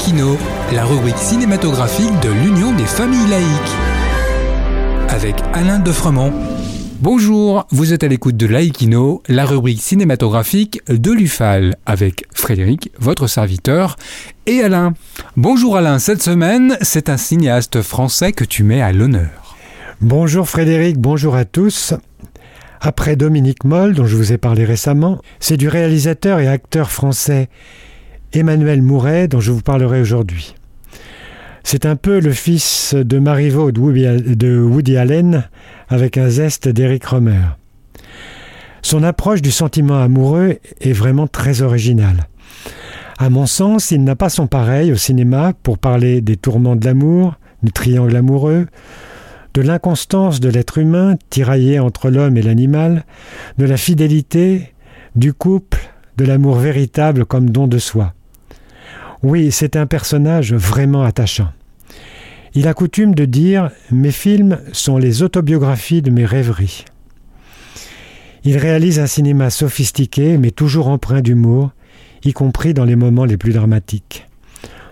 Laïkino, la rubrique cinématographique de l'Union des familles laïques. Avec Alain Defremont. Bonjour, vous êtes à l'écoute de Laïkino, la rubrique cinématographique de l'UFAL, avec Frédéric, votre serviteur, et Alain. Bonjour Alain, cette semaine, c'est un cinéaste français que tu mets à l'honneur. Bonjour Frédéric, bonjour à tous. Après Dominique Moll, dont je vous ai parlé récemment, c'est du réalisateur et acteur français Emmanuel Mouret dont je vous parlerai aujourd'hui. C'est un peu le fils de Marivaux de Woody Allen avec un zeste d'Eric Romer. Son approche du sentiment amoureux est vraiment très originale. À mon sens, il n'a pas son pareil au cinéma pour parler des tourments de l'amour, du triangle amoureux, de l'inconstance de l'être humain tiraillé entre l'homme et l'animal, de la fidélité, du couple, de l'amour véritable comme don de soi. Oui, c'est un personnage vraiment attachant. Il a coutume de dire Mes films sont les autobiographies de mes rêveries. Il réalise un cinéma sophistiqué mais toujours empreint d'humour, y compris dans les moments les plus dramatiques.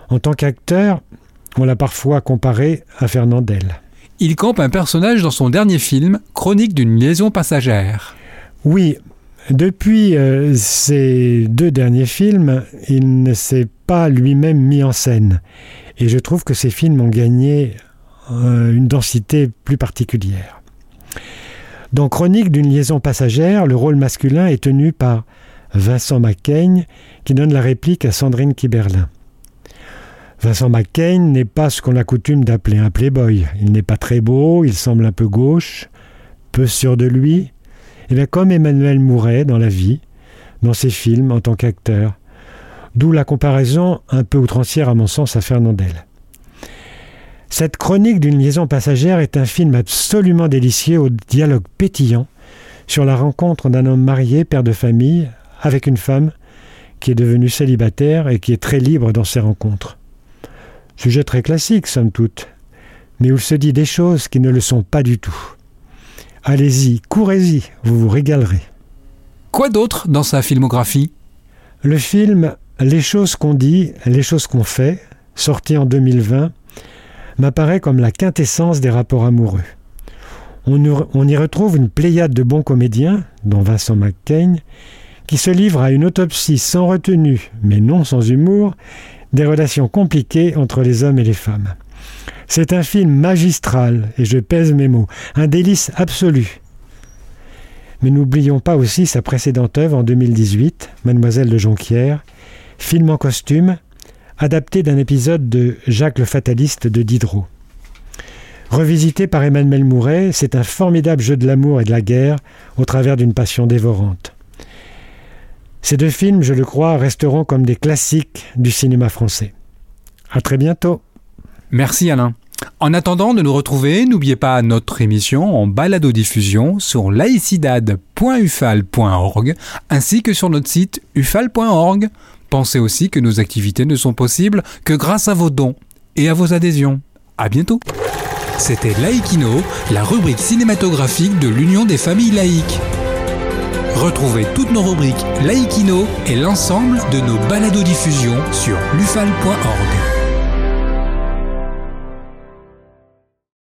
En tant qu'acteur, on l'a parfois comparé à Fernandel. Il campe un personnage dans son dernier film, Chronique d'une liaison passagère. Oui, depuis euh, ces deux derniers films, il ne s'est pas lui-même mis en scène. Et je trouve que ces films ont gagné euh, une densité plus particulière. Dans Chronique d'une liaison passagère, le rôle masculin est tenu par Vincent McCain, qui donne la réplique à Sandrine Kiberlin. Vincent McCain n'est pas ce qu'on a coutume d'appeler un playboy. Il n'est pas très beau, il semble un peu gauche, peu sûr de lui, et eh bien, comme Emmanuel Mouret dans la vie, dans ses films en tant qu'acteur. D'où la comparaison un peu outrancière à mon sens à Fernandel. Cette chronique d'une liaison passagère est un film absolument délicieux au dialogue pétillant sur la rencontre d'un homme marié, père de famille, avec une femme qui est devenue célibataire et qui est très libre dans ses rencontres. Sujet très classique, somme toute, mais où il se dit des choses qui ne le sont pas du tout. Allez-y, courez-y, vous vous régalerez. Quoi d'autre dans sa filmographie? Le film Les choses qu'on dit, les choses qu'on fait, sorti en 2020, m'apparaît comme la quintessence des rapports amoureux. On, y retrouve une pléiade de bons comédiens, dont Vincent McCain, qui se livrent à une autopsie sans retenue, mais non sans humour, des relations compliquées entre les hommes et les femmes. C'est un film magistral, et je pèse mes mots, un délice absolu. Mais n'oublions pas aussi sa précédente œuvre en 2018, Mademoiselle de Jonquière, film en costume, adapté d'un épisode de Jacques le Fataliste de Diderot. Revisité par Emmanuel Mouret, c'est un formidable jeu de l'amour et de la guerre au travers d'une passion dévorante. Ces deux films, je le crois, resteront comme des classiques du cinéma français. À très bientôt. Merci Alain. En attendant de nous retrouver, n'oubliez pas notre émission en balado-diffusion sur laicidad.ufal.org ainsi que sur notre site ufal.org. Pensez aussi que nos activités ne sont possibles que grâce à vos dons et à vos adhésions. À bientôt. C'était Laïkino, la rubrique cinématographique de l'Union des familles laïques. Retrouvez toutes nos rubriques Laïkino et l'ensemble de nos balados diffusions sur lufal.org.